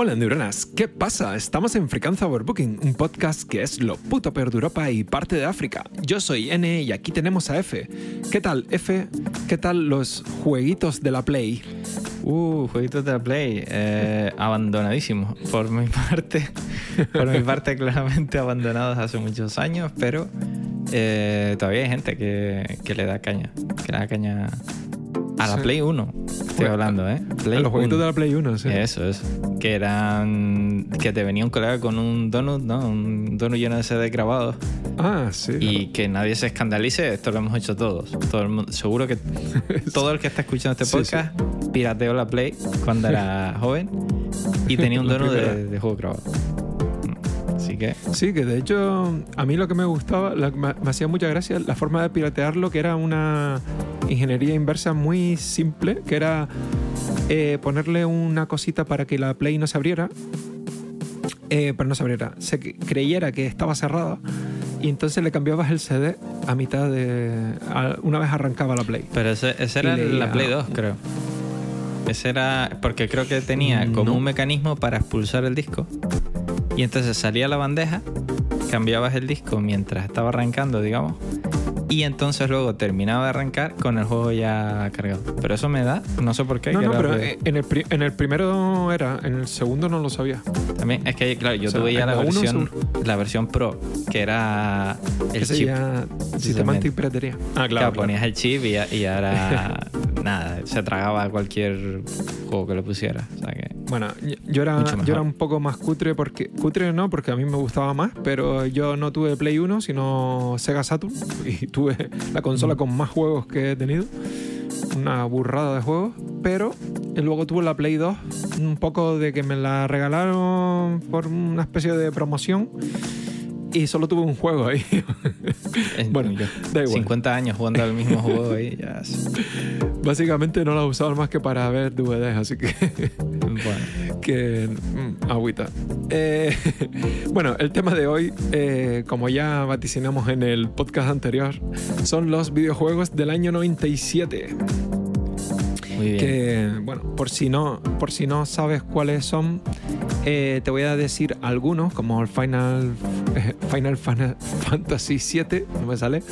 Hola neuronas, ¿qué pasa? Estamos en Frequenza Overbooking, un podcast que es lo puto peor de Europa y parte de África. Yo soy N y aquí tenemos a F. ¿Qué tal, F? ¿Qué tal los jueguitos de la Play? Uh, jueguitos de la Play. Eh, abandonadísimos. Por mi parte. Por mi parte, claramente abandonados hace muchos años, pero eh, todavía hay gente que, que le da caña. Que le da caña a la Sí. Play 1. Estoy hablando, ¿eh? Play A los jueguitos 1. de la Play 1, sí. Eso, eso. Que eran. Que te venía un colega con un donut, ¿no? Un donut lleno de CD grabados. Ah, sí. Y que nadie se escandalice, esto lo hemos hecho todos. Todo el mundo, seguro que todo el que está escuchando este Sí, podcast pirateó la Play cuando era joven y tenía un donut de, juego grabado. Así que, Sí, que de hecho a mí lo que me gustaba, me, me hacía mucha gracia, la forma de piratearlo, que era una ingeniería inversa muy simple, que era eh, ponerle una cosita para que la Play no se abriera, eh, pero no se abriera, se creyera que estaba cerrada y entonces le cambiabas el CD a mitad de... a- una vez arrancaba la Play. pero ese, ese era leía- la Play 2, creo. Ese era. Porque creo que tenía como No. un mecanismo para expulsar el disco. Y entonces salía la bandeja, cambiabas el disco mientras estaba arrancando, digamos. Y entonces luego terminaba de arrancar con el juego ya cargado. Pero eso me da, no sé por qué. No, que no, pero en el, pri- en el primero era, en el segundo no lo sabía. También es que, claro, yo O sea, tuve ya la versión, la versión Pro, que era el Ese chip. ya sistema antipiratería. Ah, Claro, ponías el chip y, ya- y ahora nada, se tragaba cualquier juego que le pusiera. O sea que, Bueno, yo- era, yo era un poco más cutre porque cutre no, porque a mí me gustaba más, pero yo no tuve Play 1, sino Sega Saturn y tuve la consola con más juegos que he tenido, una burrada de juegos, pero luego tuve la Play 2, un poco de que me la regalaron por una especie de promoción y solo tuve un juego ahí. Bueno, yo, da igual. 50 años jugando al mismo juego ahí, ya. Básicamente no la usaba más que para ver DVDs, así que Bueno, que mm, agüita. Eh, bueno, el tema de hoy, eh, como ya vaticinamos en el podcast anterior, son los videojuegos del año 97. Que, bueno, por si no, por si no sabes cuáles son, eh, te voy a decir algunos, como el Final, eh, Final Fan- Fantasy VII, no me sale,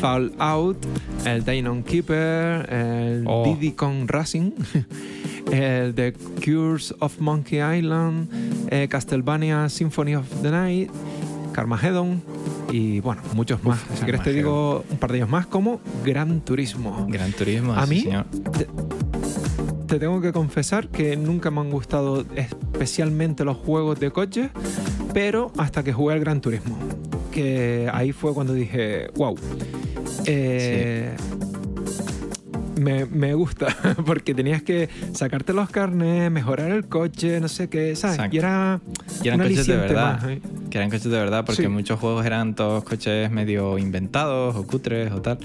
Fallout, el Dynon Keeper, el Oh. Diddy Kong Racing, el The Cures of Monkey Island, eh, Castlevania Symphony of the Night, Carmageddon y bueno, muchos más. si quieres te digo un par de ellos más, como Gran Turismo. Gran Turismo, A mí, señor. Te tengo que confesar que nunca me han gustado especialmente los juegos de coches, pero hasta que jugué al Gran Turismo, que ahí fue cuando dije, wow, eh, me, me gusta, porque tenías que sacarte los carnes, mejorar el coche, no sé qué, ¿sabes? Exacto. Y era Y eran coches de verdad. más, ¿eh? Que eran coches de verdad, porque Sí. muchos juegos eran todos coches medio inventados o cutres o tal.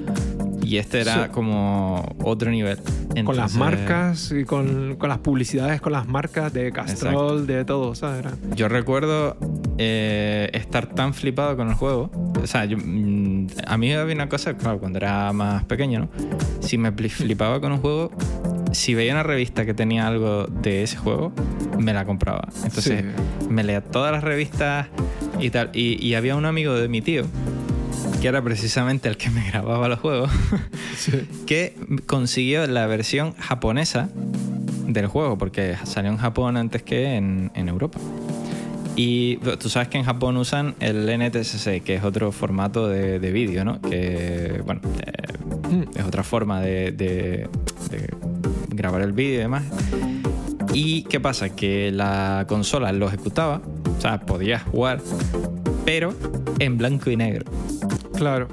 Y este era Sí. como otro nivel. Con las Entonces, marcas y con, con las publicidades, con las marcas de Castrol, de todo, ¿sabes? Era- Yo recuerdo eh, estar tan flipado con el juego. O sea, yo, mm, a mí había una cosa, claro, cuando era más pequeño, ¿no? Si me flipaba con un juego, si veía una revista que tenía algo de ese juego, me la compraba. Entonces, me leía todas las revistas y tal. Y, y había un amigo de mi tío, que era precisamente el que me grababa los juegos, Sí. que consiguió la versión japonesa del juego, porque salió en Japón antes que en, en Europa. Y tú sabes que en Japón usan el NTSC, que es otro formato de, de vídeo, ¿no? Que, bueno, eh. es otra forma de, de- de grabar el vídeo y demás. ¿Y qué pasa? Que la consola lo ejecutaba, o sea, podías jugar, pero en blanco y negro. Claro.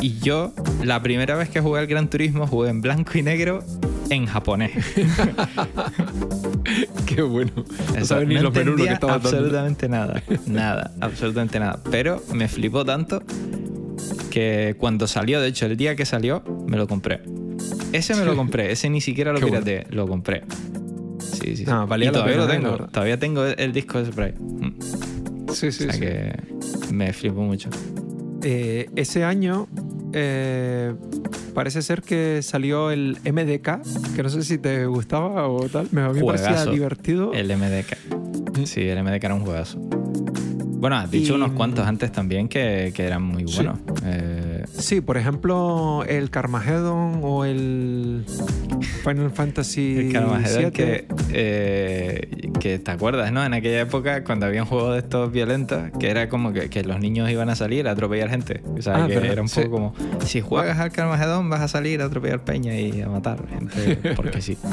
Y yo, la primera vez que jugué al Gran Turismo, jugué en blanco y negro en japonés. Qué bueno. No Eso, ni no lo que entendía estabas dando. absolutamente nada. Nada, absolutamente nada. Pero me flipó tanto que cuando salió, de hecho, el día que salió, me lo compré. Ese me lo compré, ese ni siquiera lo bueno. pirateé, lo compré. Sí, sí. sí. No, valía y todavía lo eh, tengo. todavía tengo el disco de spray. Mm. Sí, sí, o sea sí. que me flipó mucho. Eh, ese año eh, parece ser que salió el MDK, que no sé si te gustaba o tal. Me a mí me parecía divertido. El MDK. Sí, el MDK era un juegazo. Bueno, has dicho Y- unos cuantos antes también que, que eran muy Sí. buenos. Eh, Sí, por ejemplo, el Carmageddon o el Final Fantasy el Carmageddon VII. que, eh, que te acuerdas, ¿no? En aquella época, cuando había un juego de estos violentos, que era como que, que los niños iban a salir a atropellar gente. O sea, Ah, que verdad, era un sí. poco como, si juegas al Carmageddon vas a salir a atropellar peña y a matar gente, porque sí.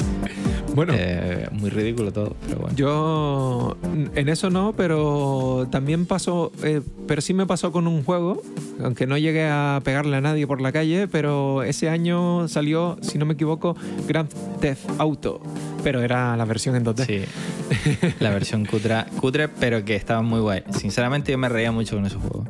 Bueno, Eh, muy ridículo todo, pero bueno. yo en eso no, pero también pasó, eh, pero sí me pasó con un juego, aunque no llegué a pegarle a nadie por la calle, pero ese año salió, si no me equivoco, Grand Theft Auto, pero era la versión en 2D. Sí. La versión cutre, cutre, pero que estaba muy guay. Sinceramente, yo me reía mucho con esos juegos.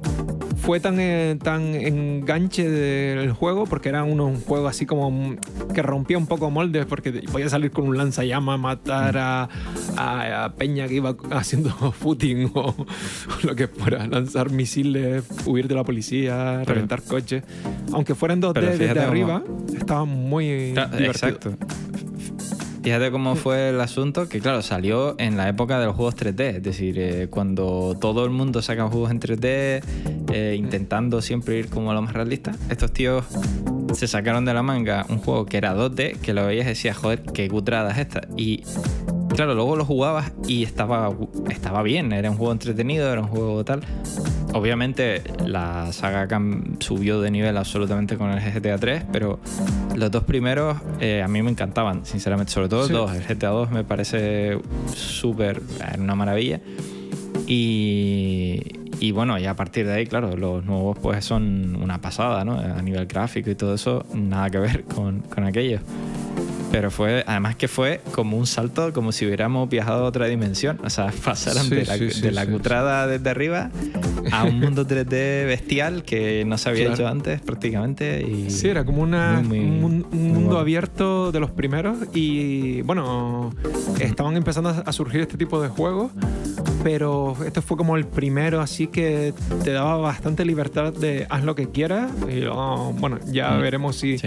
fue tan, eh, tan enganche del juego porque era uno, un juego así como que rompía un poco moldes porque podía salir con un lanzallamas, matar a, a- a Peña que iba haciendo footing o, o lo que fuera, lanzar misiles, huir de la policía, Pero- reventar coches. Aunque fueran 2D Pero desde arriba, estaba muy divertido. exacto. Fíjate cómo fue el asunto, que claro, salió en la época de los juegos 3D, es decir, eh, cuando todo el mundo saca juegos en 3D, eh, intentando siempre ir como a lo más realista, estos tíos se sacaron de la manga un juego que era 2D, que lo veías y decías, joder, qué cutrada es esta. Y claro, luego lo jugabas y estaba, estaba bien, era un juego entretenido, era un juego tal. Obviamente la saga cam- subió de nivel absolutamente con el GTA 3, pero los dos primeros eh, a mí me encantaban, sinceramente, sobre todo Sí. el 2. El GTA 2 me parece súper, era una maravilla. Y, y bueno, y a partir de ahí, claro, los nuevos pues son una pasada, ¿no? A nivel gráfico y todo eso, nada que ver con, con aquellos. Pero fue, además que fue como un salto, como si hubiéramos viajado a otra dimensión. O sea, pasaron Sí, de la, sí, sí, de la sí, cutrada desde arriba a un mundo 3D bestial que no se había Claro. hecho antes prácticamente. Y Sí, era como una, Muy, un, mundo abierto de los primeros y bueno, estaban empezando a surgir este tipo de juegos, pero este fue como el primero así que te daba bastante libertad de haz lo que quieras y luego, bueno, ya Mm, veremos si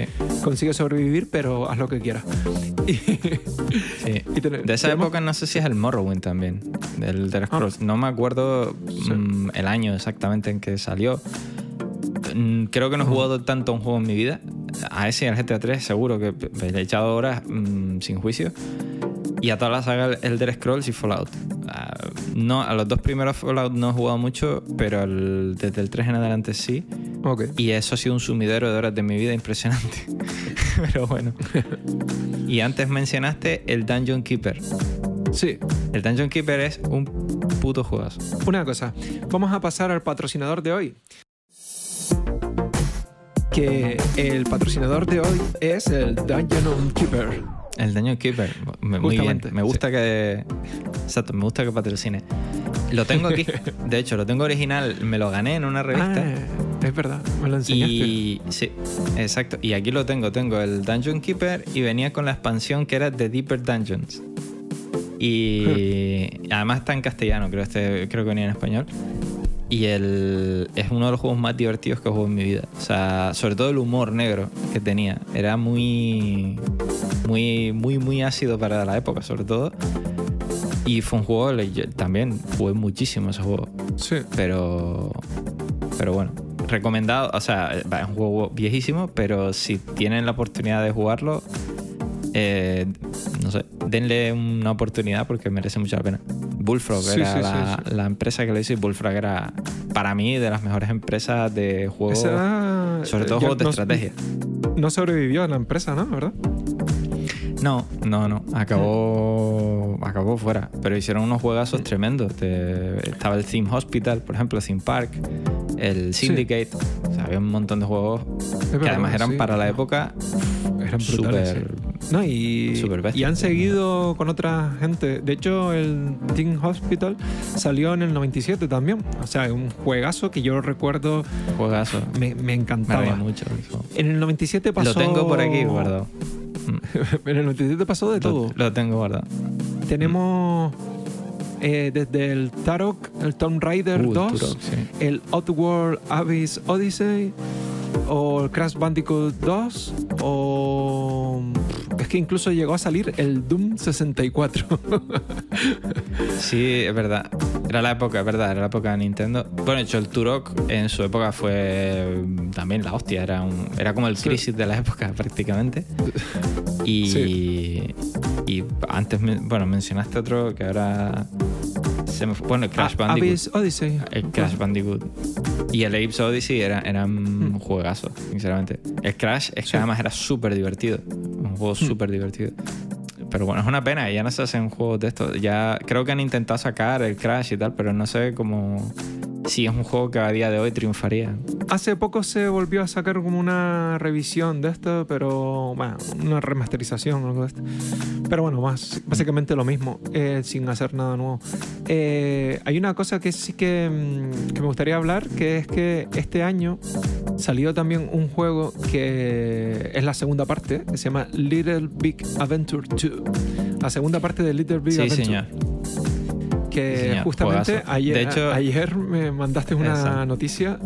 consigues sobrevivir, pero haz lo que quieras. Y- sí. y De esa época no sé si es el Morrowind también, del The Ah. Scrolls. No me acuerdo mm, el año exactamente en que salió. Mm, Creo que no he jugado tanto a un juego en mi vida. A ese y al GTA 3 seguro que me he echado horas mm, sin juicio. Y a toda la saga Elder Scrolls y Fallout. Ah, no, a los dos primeros Fallout no he jugado mucho, pero al- desde el 3 en adelante sí. Ok. Y eso ha sido un sumidero de horas de mi vida impresionante. pero bueno. Y antes mencionaste el Dungeon Keeper. Sí, El Dungeon Keeper es un puto juegazo. Una cosa, vamos a pasar al patrocinador de hoy. Que el patrocinador de hoy es el Dungeon Keeper. El Dungeon Keeper, muy bien. Justamente, Me gusta que. Exacto, me gusta que patrocine. Lo tengo aquí. De hecho, lo tengo original. Me lo gané en una revista. Ah, es verdad, me lo enseñaste. Y sí, exacto. Y aquí lo tengo. Tengo el Dungeon Keeper y venía con la expansión que era The Deeper Dungeons. Y además está en castellano, creo, este, creo que venía en español. Y el, es uno de los juegos más divertidos que he jugado en mi vida. O sea, sobre todo el humor negro que tenía. Era muy, muy, muy, muy ácido para la época, sobre todo. Y fue un juego, también jugué muchísimo ese juego. Sí. Pero, pero bueno, recomendado. O sea, es un juego viejísimo, pero si tienen la oportunidad de jugarlo, eh, no sé, denle una oportunidad porque merece mucho la pena. Bullfrog Sí, era sí, la, sí, la empresa que lo hizo y Bullfrog era, para mí, de las mejores empresas de juegos, Esa- sobre todo ya juegos de no- estrategia. No sobrevivió a la empresa, ¿no? ¿Verdad? No, no, no. Acabó, acabó fuera. Pero hicieron unos juegazos tremendos. De- estaba el Theme Hospital, por ejemplo, Theme Park, el Syndicate. O sea, había un montón de juegos que además eran sí. para la época Eran brutales. súper. sí. No, y, Súper bestia. y han seguido con otra gente. De hecho, el Teen Hospital salió en el 97 también. O sea, un juegazo que yo recuerdo, Juegazo. me, me encantaba. mucho. eso. En el 97 pasó. Lo tengo por aquí guardado. en el 97 pasó de todo. Lo, lo tengo guardado. Tenemos eh, desde el Tarok, el Tomb Raider Uh, el 2, Turok, sí. el Outworld Abyss Odyssey, o el Crash Bandicoot 2, o. Es que incluso llegó a salir el Doom 64. Sí, es verdad. Era la época, es verdad, era la época de Nintendo. Bueno, de hecho, el Turok en su época fue también la hostia. Era, un, era como el crisis de la época, prácticamente. Y, y antes, bueno, mencionaste otro que ahora se me fue. Bueno, el Crash Ah, Bandicoot. Abyss Odyssey. El Crash Bandicoot. Y el Apes Odyssey era, eran Mm. juegazos, sinceramente. El Crash es que Sí. además era súper divertido. Un juego súper divertido. Pero bueno, es una pena, ya no se hacen juegos de estos. Ya creo que han intentado sacar el Crash y tal, pero no sé cómo. Si es un juego que a día de hoy triunfaría. Hace poco se volvió a sacar como una revisión de esto, pero bueno, una remasterización o algo de esto. Pero bueno, más, básicamente lo mismo, eh, sin hacer nada nuevo. Eh, hay una cosa que sí que, mm, que me gustaría hablar, que es que este año salió también un juego que es la segunda parte, que se llama Little Big Adventure 2. La segunda parte de Little Big Sí, Adventure. señor. Que señor, justamente juegazo. ayer, De hecho- ayer me mandaste una Exacto. noticia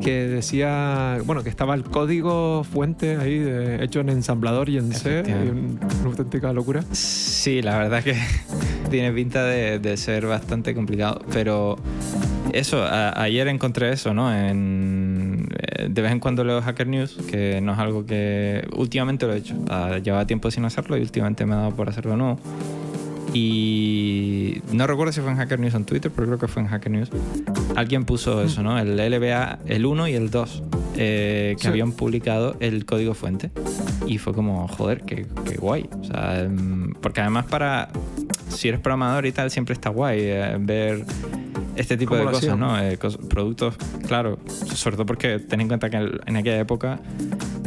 que decía, bueno, que estaba el código fuente ahí de- hecho en ensamblador y en C, y un- una auténtica locura. Sí, la verdad que tiene pinta de, de ser bastante complicado. Pero eso, a- ayer encontré eso, ¿no? En, eh, de vez en cuando leo Hacker News, que no es algo que últimamente lo he hecho. Ah, llevaba tiempo sin hacerlo y últimamente me ha dado por hacerlo de nuevo. Y no recuerdo si fue en Hacker News o en Twitter, pero creo que fue en Hacker News. Alguien puso eso, ¿no? El LBA, el 1 y el 2, eh, que Sí. habían publicado el código fuente. Y fue como, joder, qué, qué guay. O sea, em, porque además para, si eres programador y tal, siempre está guay eh, ver este tipo ¿Cómo de cosas, hacían? ¿no? Eh, cos- productos, claro, sobre todo porque ten en cuenta que en aquella época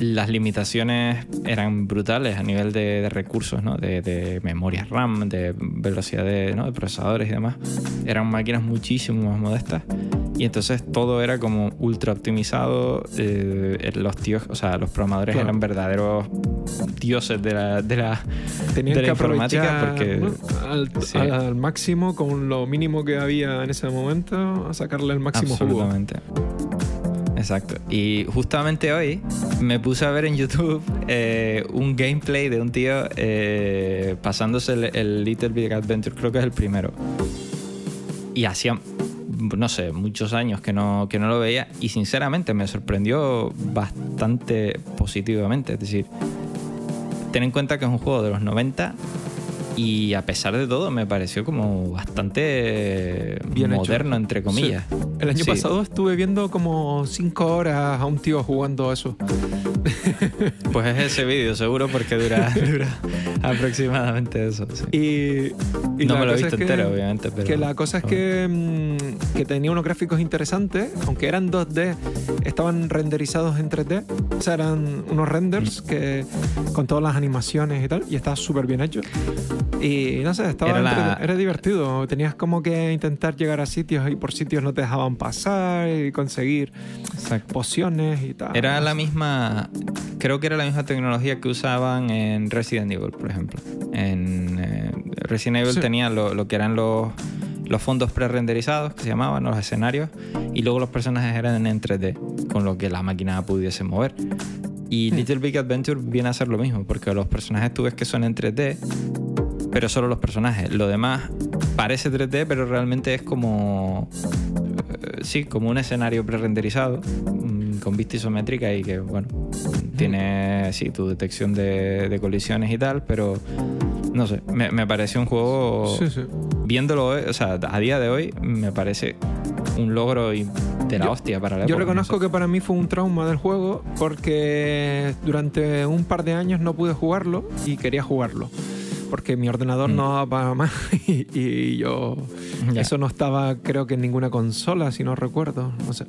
las limitaciones eran brutales a nivel de, de recursos, ¿no? De, de memoria RAM, de velocidad de, ¿no? de procesadores y demás. Eran máquinas muchísimo más modestas. Y entonces todo era como ultra optimizado. eh, los tíos, o sea, los programadores Claro. eran verdaderos dioses de la, de la, Tenían de la que informática porque ¿no? al, sí. al- al máximo con lo mínimo que había en ese momento, a sacarle el máximo jugo. Exacto. Y justamente hoy me puse a ver en YouTube eh, un gameplay de un tío eh, pasándose el, el Little Big Adventure, creo que es el primero. Y hacía, no sé, muchos años que no, que no lo veía y sinceramente me sorprendió bastante positivamente. Es decir, ten en cuenta que es un juego de los 90 y a pesar de todo me pareció como bastante Bien hecho. moderno, entre comillas. Sí. El año Sí. pasado estuve viendo como 5 horas a un tío jugando eso. Pues es ese vídeo, seguro, porque dura, dura aproximadamente eso. sí. Y, y no me lo he visto es que- entero, obviamente. Pero, que la cosa es que, mm, que tenía unos gráficos interesantes, aunque eran 2D, estaban renderizados en 3D. O sea, eran unos renders que con todas las animaciones y tal, y estaba súper bien hecho. Y no sé, estaba Era la- era divertido. Tenías como que intentar llegar a sitios y por sitios no te dejaban pasar y conseguir Exacto. pociones y tal. Era la misma. Creo que era la misma tecnología que usaban en Resident Evil, por ejemplo. En eh, Resident Evil Sí. tenía lo, lo que eran los, los fondos pre-renderizados, que se llamaban, los escenarios, y luego los personajes eran en 3D, con lo que la máquina pudiese mover. Y Hmm. Little Big Adventure viene a ser lo mismo, porque los personajes tú ves que son en 3D, pero solo los personajes. Lo demás parece 3D, pero realmente es como. eh, sí, como un escenario pre-renderizado, mm, con vista isométrica y que, bueno, tiene, sí, tu detección de, de colisiones y tal, pero no sé, me, me pareció un juego. Sí, sí. Viéndolo, hoy, o sea, a día de hoy, me parece un logro y de la Yo- hostia para la Yo época, reconozco no sé. que para mí fue un trauma del juego porque durante un par de años no pude jugarlo y quería jugarlo. Porque mi ordenador Mm. no daba para más y, y yo... Eso no estaba creo que en ninguna consola, si no recuerdo. No sé.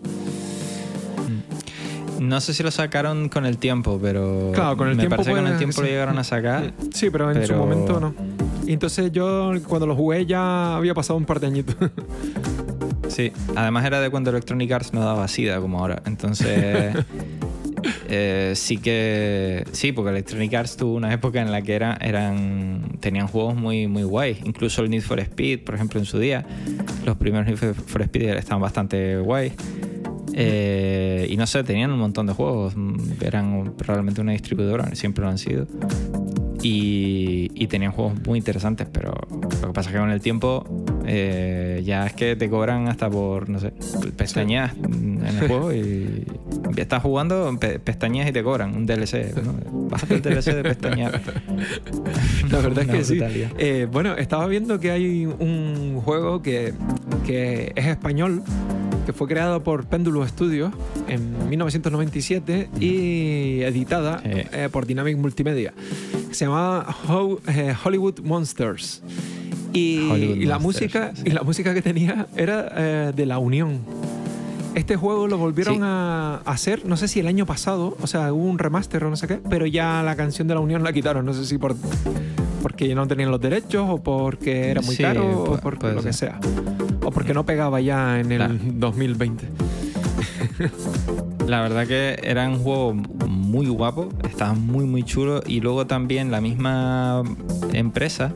No sé si lo sacaron con el tiempo, pero. Claro, con el me tiempo parece que con el tiempo lo llegaron a sacar. Sí, pero en su momento no. Y entonces yo cuando lo jugué ya había pasado un par de añitos. Sí, además era de cuando Electronic Arts no daba SIDA como ahora. Entonces, eh, sí que. Sí, porque Electronic Arts tuvo una época en la que era, eran, tenían juegos muy, muy guays. Incluso el Need for Speed, por ejemplo, en su día. Los primeros Need for Speed estaban bastante guays. Eh, y no sé, tenían un montón de juegos. Eran realmente una distribuidora, siempre lo han sido. Y, y tenían juegos muy interesantes, pero lo que pasa es que con el tiempo eh, ya es que te cobran hasta por, no sé, pestañas en el juego y estás jugando, pestañas y te cobran un DLC. ¿no? Bájate el DLC de pestañas. La verdad es que sí. Eh, bueno, estaba viendo que hay un juego que, que es español que fue creado por Péndulo Studios en 1997 y editada eh, por Dynamic Multimedia. Se llamaba eh, Hollywood Monsters. Y, la música, y la música que tenía era eh, de La Unión. Este juego lo volvieron a hacer, no sé si el año pasado, o sea, hubo un remaster o no sé qué, pero ya la canción de La Unión la quitaron, no sé si por porque ya no tenían los derechos o porque era muy caro o por lo que sea. O porque no pegaba ya en el 2020. La verdad que era un juego muy guapo, estaba muy muy chulo y luego también la misma empresa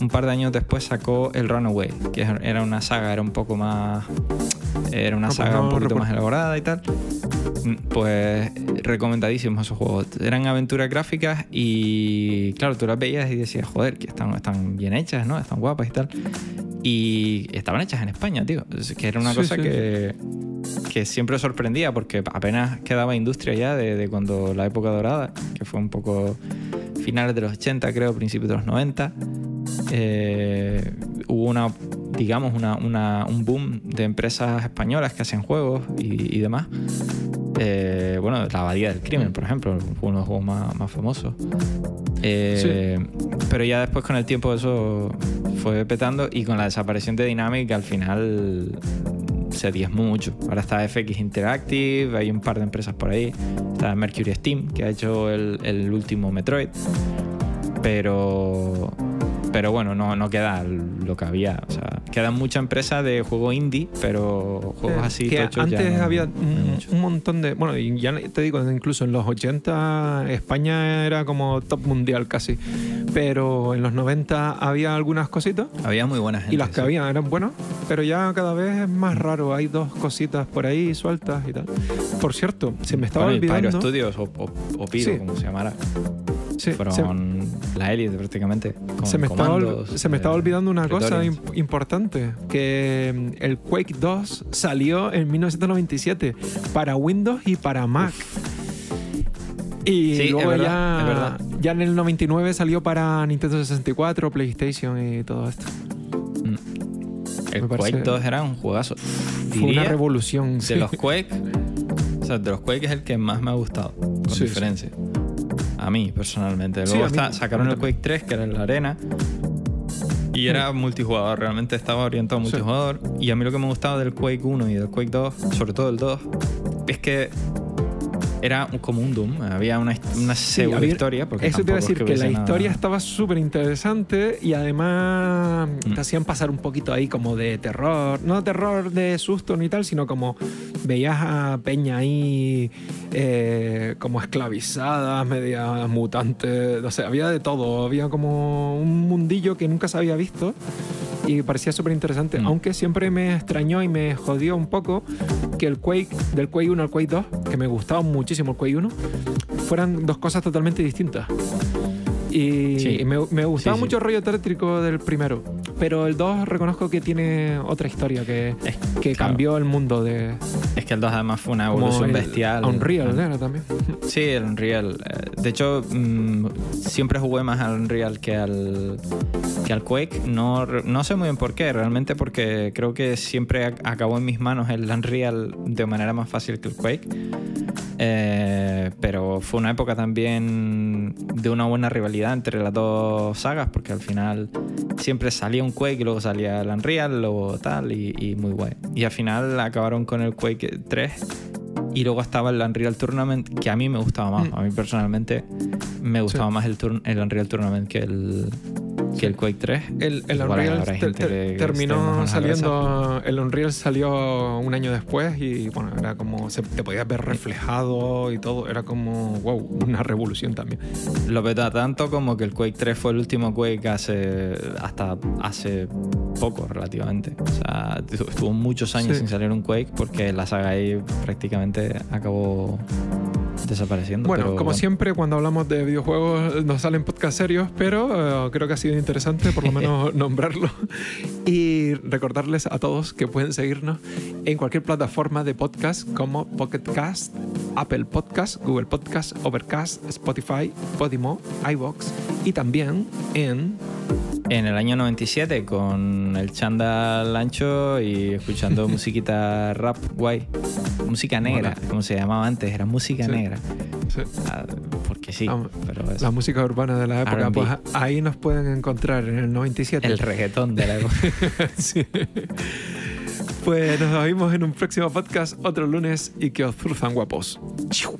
un par de años después sacó el Runaway, que era una saga, era un poco más. Era una saga un poquito más elaborada y tal. Mm, pues recomendadísimos esos juegos. Eran aventuras gráficas y, claro, tú las veías y decías, joder, que están, están bien hechas, ¿no? Están guapas y tal. Y estaban hechas en España, tío. Que era una cosa que, que siempre sorprendía porque apenas quedaba industria ya de, de, cuando la época dorada, que fue un poco finales de los 80, creo, principios de los 90. Eh, hubo una, digamos, una, un boom de empresas españolas que hacen juegos y, demás. Eh, bueno, La Abadía del Crimen, por ejemplo, fue uno de los juegos más, famosos. Eh, pero ya después con el tiempo eso fue petando y con la desaparición de Dynamic al final se diezmó mucho. Ahora está FX Interactive, hay un par de empresas por ahí. Está Mercury Steam, que ha hecho el, el último Metroid. Pero pero bueno, no, no queda lo que había. O sea, quedan muchas empresas de juego indie, pero juegos eh, así. Que antes había un, montón de. Bueno, y ya te digo, incluso en los 80 España era como top mundial casi. Pero en los 90 había algunas cositas. Había muy buenas gente, Y las que había eran buenas, pero ya cada vez es más raro. Hay dos cositas por ahí sueltas y tal. Por cierto, se me estaba bueno, olvidando. Pyro Studios o, o, Piro, como se llamara. Sí, Fueron la élite prácticamente. se, me estaba, se me estaba olvidando una cosa importante, que mm, el Quake 2 salió en 1997 para Windows y para Mac. Y luego ya, ya en el 99 salió para Nintendo 64, PlayStation y todo esto. Mm. El Quake 2 era un juegazo. Fue una revolución. De los Quake, o sea, de los Quake es el que más me ha gustado, con diferencia. A mí, personalmente. Luego sacaron el Quake 3, que era en la arena. Y era mm. multijugador, realmente estaba orientado a multijugador. Y a mí lo que me gustaba del Quake 1 y del Quake 2, sobre todo el 2, es que era como un Doom, había una, una pseudo historia. Porque eso te iba a decir que, la historia estaba súper interesante y además mm. te hacían pasar un poquito ahí como de terror, no terror de susto ni tal, sino como veías a Peña ahí eh, como esclavizada, media mutante, o sea, había de todo, había como un mundillo que nunca se había visto y parecía súper interesante, mm. aunque siempre me extrañó y me jodió un poco que el Quake, del Quake 1 al Quake 2, que me gustaba muchísimo el Quake 1, fueran dos cosas totalmente distintas. Y, me, gustaba mucho el rollo tétrico del primero. Pero el 2 reconozco que tiene otra historia que, que cambió el mundo de. Es que el 2 además fue una evolución bestial. Unreal era también. Sí, el Unreal. Eh, de hecho, mm, siempre jugué más al Unreal que al, que al Quake. No, no sé muy bien por qué, realmente porque creo que siempre acabó en mis manos el Unreal de manera más fácil que el Quake. Eh, pero fue una época también de una buena rivalidad entre las dos sagas, porque al final siempre salía un Quake y luego salía el Unreal, luego tal, y, muy guay. Y al final acabaron con el Quake 3 y luego estaba el Unreal Tournament, que a mí me gustaba más. Mm. A mí personalmente me gustaba más el, el Unreal Tournament que el, que el Quake 3. El, el Unreal terminó saliendo. El Unreal salió un año después y bueno, era como. Se, te podías ver reflejado y todo. Era como. ¡Wow! Una revolución también. Lo peta tanto como que el Quake 3 fue el último Quake hace. hasta hace poco relativamente. O sea, estuvo muchos años sin salir un Quake porque la saga ahí prácticamente acabó desapareciendo. Bueno, pero como siempre, cuando hablamos de videojuegos nos salen podcast serios, pero eh, creo que ha sido interesante por lo menos nombrarlo. Y recordarles a todos que pueden seguirnos en cualquier plataforma de podcast como Pocket Cast, Apple Podcast, Google Podcast, Overcast, Spotify, Podimo, iBox y también en En el año 97 con el chándal ancho y escuchando musiquita rap guay. Música negra, como se llamaba antes, era música Sí. negra. sí, Ah, porque sí, Vamos, pero es la música urbana de la época. Pues ahí nos pueden encontrar en el 97. el reggaetón de la época. Sí. Pues nos vemos en un próximo podcast otro lunes y que os cruzan guapos. Chiu.